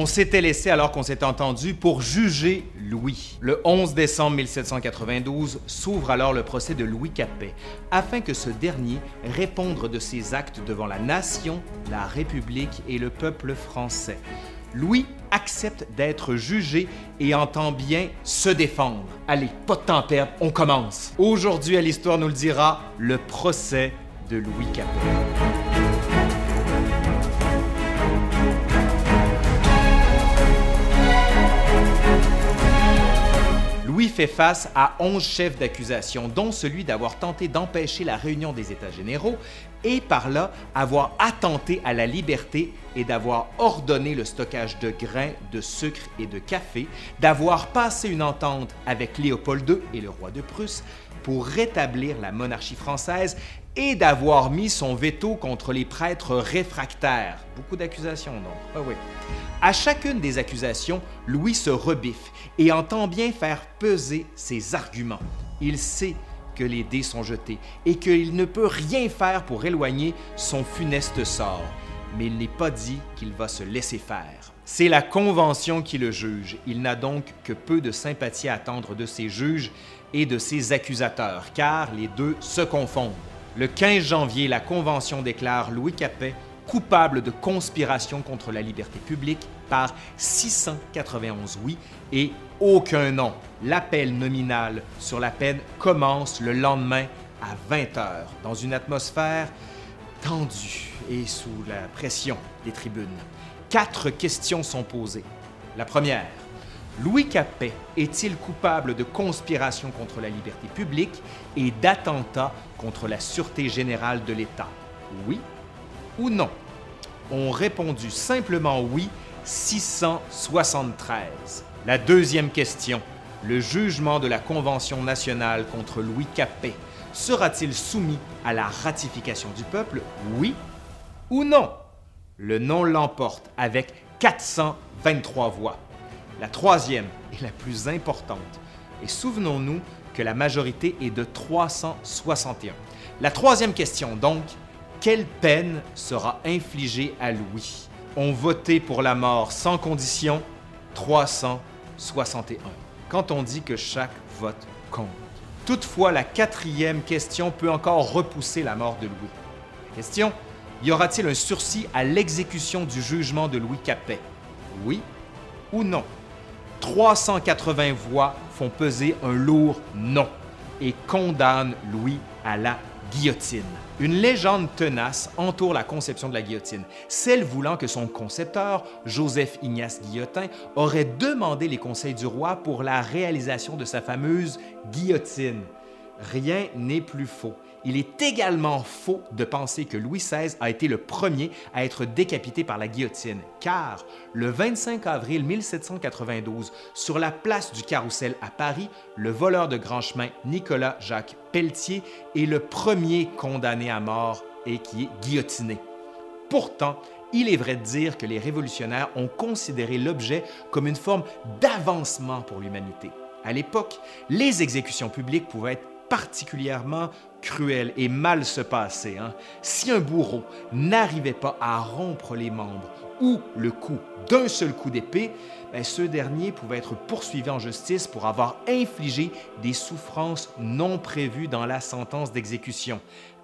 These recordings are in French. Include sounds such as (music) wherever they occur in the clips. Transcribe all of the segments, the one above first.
On s'était laissé alors qu'on s'est entendu pour juger Louis. Le 11 décembre 1792 s'ouvre alors le procès de Louis Capet, afin que ce dernier réponde de ses actes devant la nation, la République et le peuple français. Louis accepte d'être jugé et entend bien se défendre. Allez, pas de temps à perdre, on commence. Aujourd'hui, à l'Histoire nous le dira, le procès de Louis Capet. Fait face à 11 chefs d'accusation, dont celui d'avoir tenté d'empêcher la réunion des États généraux et par là avoir attenté à la liberté et d'avoir ordonné le stockage de grains, de sucre et de café, d'avoir passé une entente avec Léopold II et le roi de Prusse pour rétablir la monarchie française et d'avoir mis son veto contre les prêtres réfractaires. Beaucoup d'accusations, donc. Ah oui. À chacune des accusations, Louis se rebiffe et entend bien faire peser ses arguments. Il sait que les dés sont jetés et qu'il ne peut rien faire pour éloigner son funeste sort. Mais il n'est pas dit qu'il va se laisser faire. C'est la Convention qui le juge. Il n'a donc que peu de sympathie à attendre de ses juges et de ses accusateurs, car les deux se confondent. Le 15 janvier, la Convention déclare Louis Capet coupable de conspiration contre la liberté publique par 691 oui et aucun non. L'appel nominal sur la peine commence le lendemain à 20 heures, dans une atmosphère tendue et sous la pression des tribunes. Quatre questions sont posées. La première, Louis Capet est-il coupable de conspiration contre la liberté publique et d'attentat contre la sûreté générale de l'État? Oui ou non? Ont répondu simplement oui 673. La deuxième question. Le jugement de la Convention nationale contre Louis Capet sera-t-il soumis à la ratification du peuple? Oui ou non? Le non l'emporte avec 423 voix. La troisième est la plus importante. Et souvenons-nous que la majorité est de 361. La troisième question, donc, quelle peine sera infligée à Louis? Ont voté pour la mort sans condition 361. Quand on dit que chaque vote compte. Toutefois, la quatrième question peut encore repousser la mort de Louis. Question y aura-t-il un sursis à l'exécution du jugement de Louis Capet? Oui ou non? 380 voix font peser un lourd non et condamnent Louis à la guillotine. Une légende tenace entoure la conception de la guillotine, celle voulant que son concepteur, Joseph Ignace Guillotin, aurait demandé les conseils du roi pour la réalisation de sa fameuse guillotine. Rien n'est plus faux. Il est également faux de penser que Louis XVI a été le premier à être décapité par la guillotine, car le 25 avril 1792, sur la place du Carrousel à Paris, le voleur de grand chemin Nicolas Jacques Pelletier est le premier condamné à mort et qui est guillotiné. Pourtant, il est vrai de dire que les révolutionnaires ont considéré l'objet comme une forme d'avancement pour l'humanité. À l'époque, les exécutions publiques pouvaient être particulièrement cruel et mal se passer. Hein. Si un bourreau n'arrivait pas à rompre les membres ou le cou d'un seul coup d'épée, ben, ce dernier pouvait être poursuivi en justice pour avoir infligé des souffrances non prévues dans la sentence d'exécution.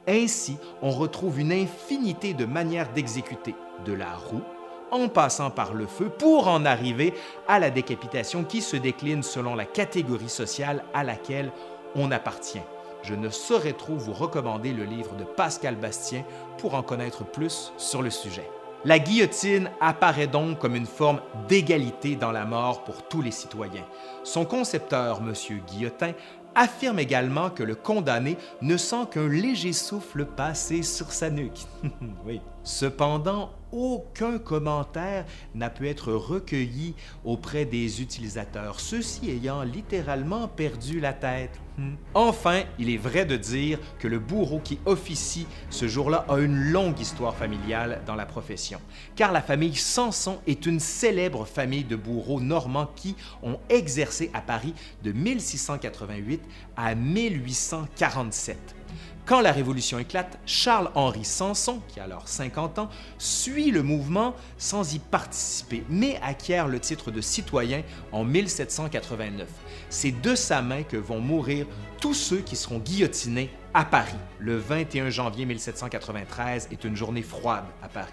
Ainsi, on retrouve une infinité de manières d'exécuter, de la roue en passant par le feu pour en arriver à la décapitation qui se décline selon la catégorie sociale à laquelle on appartient. Je ne saurais trop vous recommander le livre de Pascal Bastien pour en connaître plus sur le sujet. La guillotine apparaît donc comme une forme d'égalité dans la mort pour tous les citoyens. Son concepteur, M. Guillotin, affirme également que le condamné ne sent qu'un léger souffle passer sur sa nuque. (laughs) Cependant, aucun commentaire n'a pu être recueilli auprès des utilisateurs, ceux-ci ayant littéralement perdu la tête. Hmm. Enfin, il est vrai de dire que le bourreau qui officie ce jour-là a une longue histoire familiale dans la profession, car la famille Sanson est une célèbre famille de bourreaux normands qui ont exercé à Paris de 1688 à 1847. Quand la Révolution éclate, Charles-Henri Sanson, qui a alors 50 ans, suit le mouvement sans y participer, mais acquiert le titre de citoyen en 1789. C'est de sa main que vont mourir tous ceux qui seront guillotinés à Paris. Le 21 janvier 1793 est une journée froide à Paris.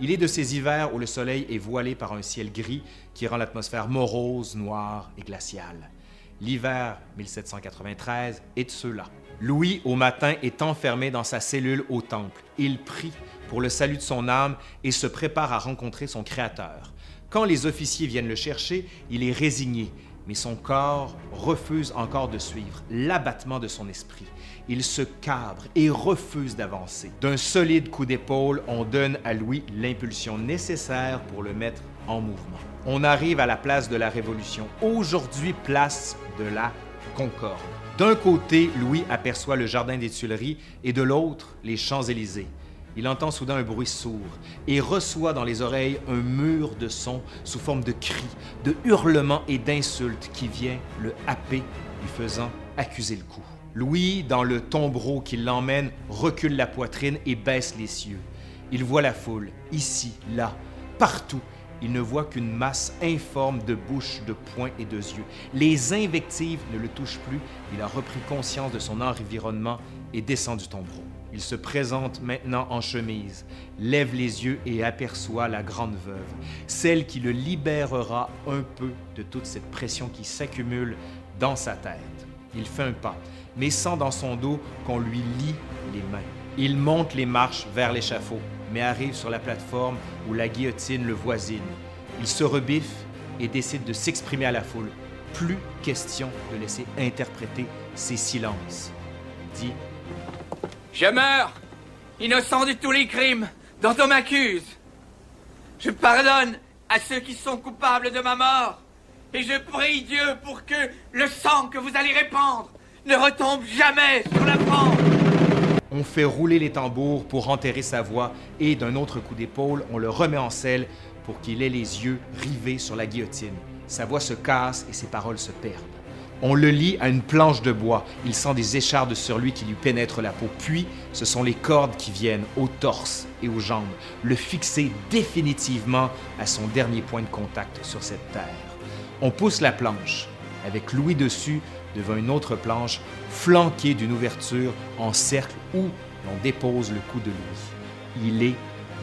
Il est de ces hivers où le soleil est voilé par un ciel gris qui rend l'atmosphère morose, noire et glaciale. L'hiver 1793 est de ceux-là. Louis, au matin, est enfermé dans sa cellule au temple. Il prie pour le salut de son âme et se prépare à rencontrer son Créateur. Quand les officiers viennent le chercher, il est résigné, mais son corps refuse encore de suivre l'abattement de son esprit. Il se cabre et refuse d'avancer. D'un solide coup d'épaule, on donne à Louis l'impulsion nécessaire pour le mettre en mouvement. On arrive à la place de la Révolution, aujourd'hui place de la Concorde. D'un côté, Louis aperçoit le Jardin des Tuileries et de l'autre, les Champs-Élysées. Il entend soudain un bruit sourd et reçoit dans les oreilles un mur de sons sous forme de cris, de hurlements et d'insultes qui vient le happer, lui faisant accuser le coup. Louis, dans le tombereau qui l'emmène, recule la poitrine et baisse les cieux. Il voit la foule, ici, là, partout, il ne voit qu'une masse informe de bouches, de poings et de yeux. Les invectives ne le touchent plus. Il a repris conscience de son environnement et descend du tombeau. Il se présente maintenant en chemise, lève les yeux et aperçoit la grande veuve, celle qui le libérera un peu de toute cette pression qui s'accumule dans sa tête. Il fait un pas, mais sent dans son dos qu'on lui lie les mains. Il monte les marches vers l'échafaud mais arrive sur la plateforme où la guillotine le voisine. Il se rebiffe et décide de s'exprimer à la foule. Plus question de laisser interpréter ses silences. Dit Je meurs, innocent de tous les crimes dont on m'accuse. Je pardonne à ceux qui sont coupables de ma mort. Et je prie Dieu pour que le sang que vous allez répandre ne retombe jamais sur la France. On fait rouler les tambours pour enterrer sa voix et d'un autre coup d'épaule, on le remet en selle pour qu'il ait les yeux rivés sur la guillotine. Sa voix se casse et ses paroles se perdent. On le lie à une planche de bois. Il sent des échardes sur lui qui lui pénètrent la peau. Puis, ce sont les cordes qui viennent au torse et aux jambes, le fixer définitivement à son dernier point de contact sur cette terre. On pousse la planche. Avec Louis dessus, devant une autre planche flanquée d'une ouverture en cercle où l'on dépose le coup de Louis. Il est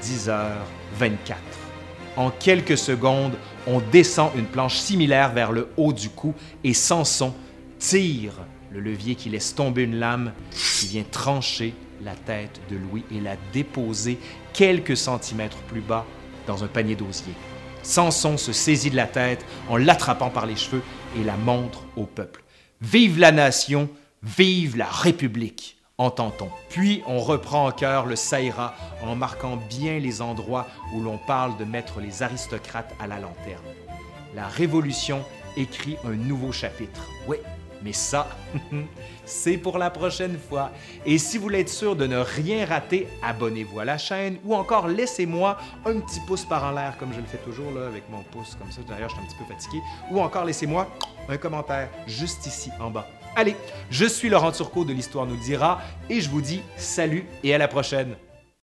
10h24. En quelques secondes, on descend une planche similaire vers le haut du cou et Samson tire le levier qui laisse tomber une lame qui vient trancher la tête de Louis et la déposer quelques centimètres plus bas dans un panier d'osier. Samson se saisit de la tête en l'attrapant par les cheveux et la montre au peuple. Vive la nation, vive la République, entend-on. Puis on reprend en cœur le Saïra en marquant bien les endroits où l'on parle de mettre les aristocrates à la lanterne. La Révolution écrit un nouveau chapitre. Oui, mais ça, (laughs) c'est pour la prochaine fois. Et si vous voulez être sûr de ne rien rater, abonnez-vous à la chaîne ou encore laissez-moi un petit pouce par en l'air comme je le fais toujours avec mon pouce comme ça. D'ailleurs, je suis un petit peu fatigué. Ou encore laissez-moi un commentaire juste ici en bas. Allez, je suis Laurent Turcot de l'Histoire nous le dira et je vous dis salut et à la prochaine.